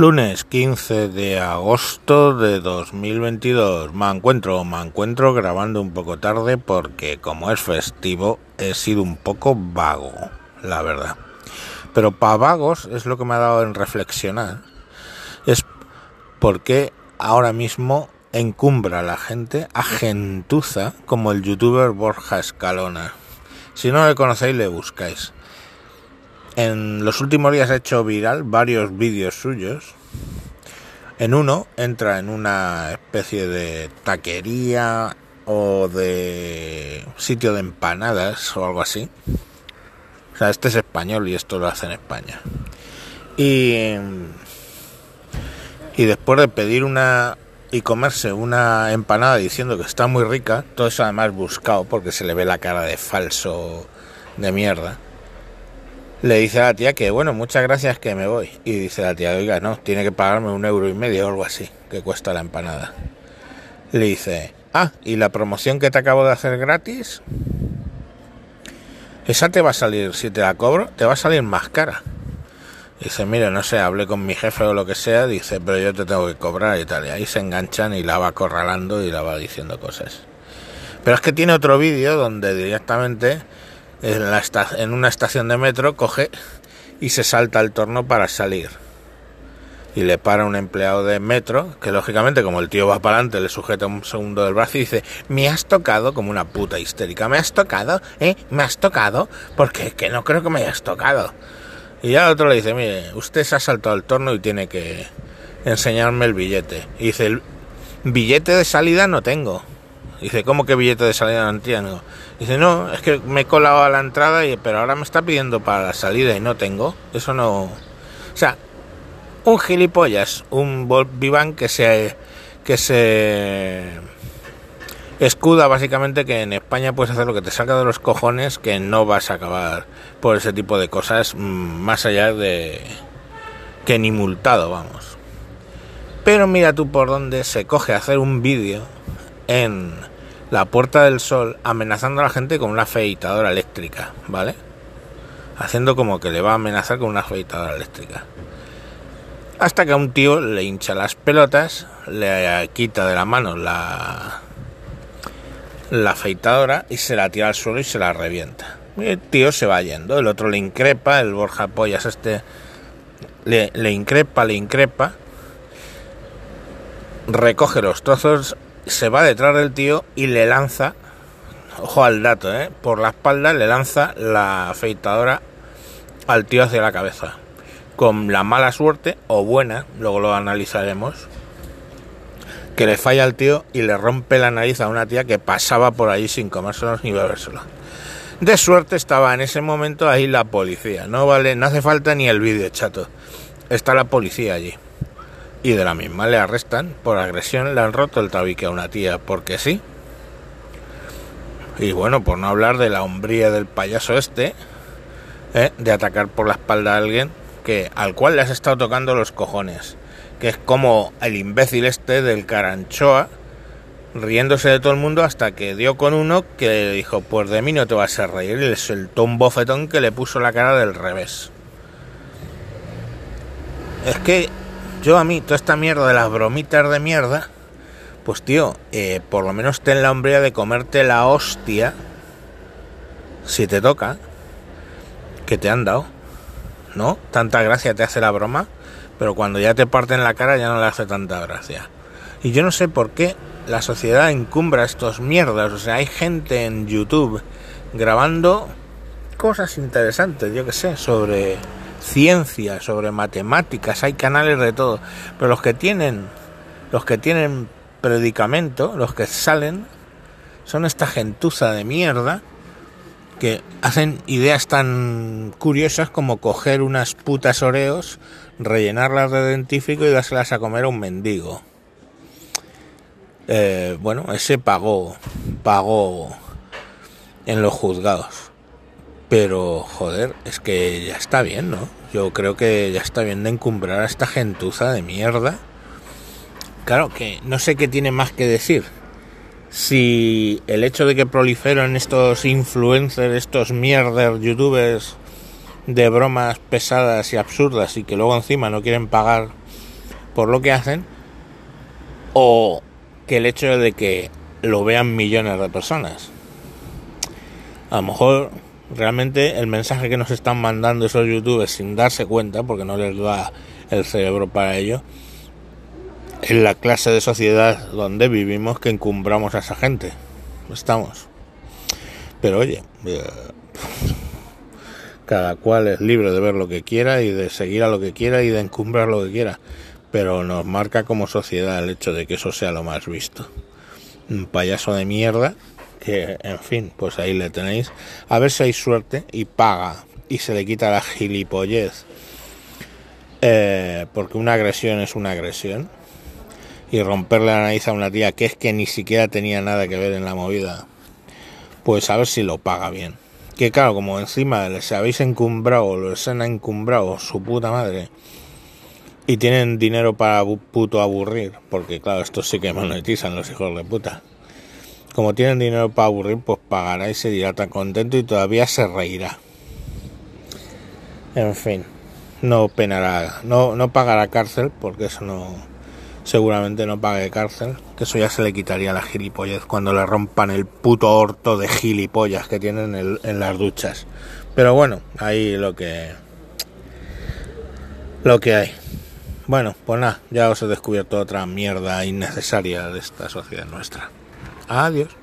Lunes 15 de agosto de 2022. Me encuentro, me encuentro grabando un poco tarde porque como es festivo he sido un poco vago, la verdad. Pero para vagos es lo que me ha dado en reflexionar. Es porque ahora mismo encumbra la gente a gentuza como el youtuber Borja Escalona. Si no le conocéis le buscáis en los últimos días ha hecho viral varios vídeos suyos. En uno entra en una especie de taquería o de sitio de empanadas o algo así. O sea, este es español y esto lo hace en España. Y, y después de pedir una y comerse una empanada diciendo que está muy rica, todo eso además buscado porque se le ve la cara de falso de mierda le dice a la tía que, bueno, muchas gracias que me voy. Y dice la tía, oiga, no, tiene que pagarme un euro y medio o algo así, que cuesta la empanada. Le dice, ah, ¿y la promoción que te acabo de hacer gratis? Esa te va a salir, si te la cobro, te va a salir más cara. Dice, mire, no sé, hablé con mi jefe o lo que sea, dice, pero yo te tengo que cobrar y tal. Y ahí se enganchan y la va acorralando y la va diciendo cosas. Pero es que tiene otro vídeo donde directamente en, la en una estación de metro, coge y se salta al torno para salir. Y le para un empleado de metro, que lógicamente como el tío va para adelante, le sujeta un segundo del brazo y dice, me has tocado como una puta histérica, me has tocado, ¿eh? Me has tocado, porque que no creo que me hayas tocado. Y ya el otro le dice, mire, usted se ha saltado al torno y tiene que enseñarme el billete. Y dice, el billete de salida no tengo. Dice, ¿cómo que billete de salida no entiendo? Dice, no, es que me he colado a la entrada, y, pero ahora me está pidiendo para la salida y no tengo. Eso no... O sea, un gilipollas, un Vivan que se... que se escuda básicamente que en España puedes hacer lo que te salga de los cojones, que no vas a acabar por ese tipo de cosas mm, más allá de que ni multado, vamos. Pero mira tú por dónde se coge hacer un vídeo en la Puerta del Sol amenazando a la gente con una afeitadora eléctrica, ¿vale? Haciendo como que le va a amenazar con una afeitadora eléctrica. Hasta que a un tío le hincha las pelotas, le quita de la mano la, la afeitadora y se la tira al suelo y se la revienta. Y el tío se va yendo, el otro le increpa, el Borja Pollas este le, le increpa, le increpa, recoge los trozos se va detrás del tío y le lanza, ojo al dato, ¿eh? por la espalda le lanza la afeitadora al tío hacia la cabeza. Con la mala suerte, o buena, luego lo analizaremos, que le falla al tío y le rompe la nariz a una tía que pasaba por ahí sin comérselo ni bebérselo. De suerte estaba en ese momento ahí la policía. No vale, no hace falta ni el vídeo, chato. Está la policía allí y de la misma le arrestan por agresión, le han roto el tabique a una tía porque sí. Y bueno, por no hablar de la hombría del payaso este, ¿eh? de atacar por la espalda a alguien que al cual le has estado tocando los cojones, que es como el imbécil este del Caranchoa, riéndose de todo el mundo hasta que dio con uno que le dijo, pues de mí no te vas a reír, y le soltó un bofetón que le puso la cara del revés. Es que yo a mí, toda esta mierda de las bromitas de mierda, pues tío, eh, por lo menos ten la hombría de comerte la hostia, si te toca, que te han dado. ¿No? Tanta gracia te hace la broma, pero cuando ya te parten la cara ya no le hace tanta gracia. Y yo no sé por qué la sociedad encumbra estos mierdas. O sea, hay gente en YouTube grabando cosas interesantes, yo que sé, sobre ciencia, sobre matemáticas, hay canales de todo, pero los que tienen los que tienen predicamento, los que salen son esta gentuza de mierda que hacen ideas tan curiosas como coger unas putas oreos, rellenarlas de dentífrico y dárselas a comer a un mendigo. Eh, bueno, ese pagó, pagó en los juzgados. Pero, joder, es que ya está bien, ¿no? Yo creo que ya está bien de encumbrar a esta gentuza de mierda. Claro que no sé qué tiene más que decir. Si el hecho de que proliferan estos influencers, estos mierder youtubers de bromas pesadas y absurdas y que luego encima no quieren pagar por lo que hacen o que el hecho de que lo vean millones de personas. A lo mejor realmente el mensaje que nos están mandando esos youtubers sin darse cuenta, porque no les da el cerebro para ello, es la clase de sociedad donde vivimos que encumbramos a esa gente. Estamos. Pero oye, eh, cada cual es libre de ver lo que quiera y de seguir a lo que quiera y de encumbrar lo que quiera. Pero nos marca como sociedad el hecho de que eso sea lo más visto. Un payaso de mierda que, en fin, pues ahí le tenéis. A ver si hay suerte y paga y se le quita la gilipollez. Eh, porque una agresión es una agresión. Y romperle la nariz a una tía que es que ni siquiera tenía nada que ver en la movida. Pues a ver si lo paga bien. Que claro, como encima les habéis encumbrado, los han encumbrado su puta madre. Y tienen dinero para puto aburrir. Porque claro, estos sí que monetizan los hijos de puta. Como tienen dinero para aburrir, pues pagará y se dirá tan contento y todavía se reirá. En fin, no penará, no, no pagará cárcel, porque eso no, seguramente no pague cárcel, que eso ya se le quitaría la gilipollez cuando le rompan el puto orto de gilipollas que tienen en, en las duchas. Pero bueno, ahí lo que, lo que hay. Bueno, pues nada, ya os he descubierto otra mierda innecesaria de esta sociedad nuestra. Adiós.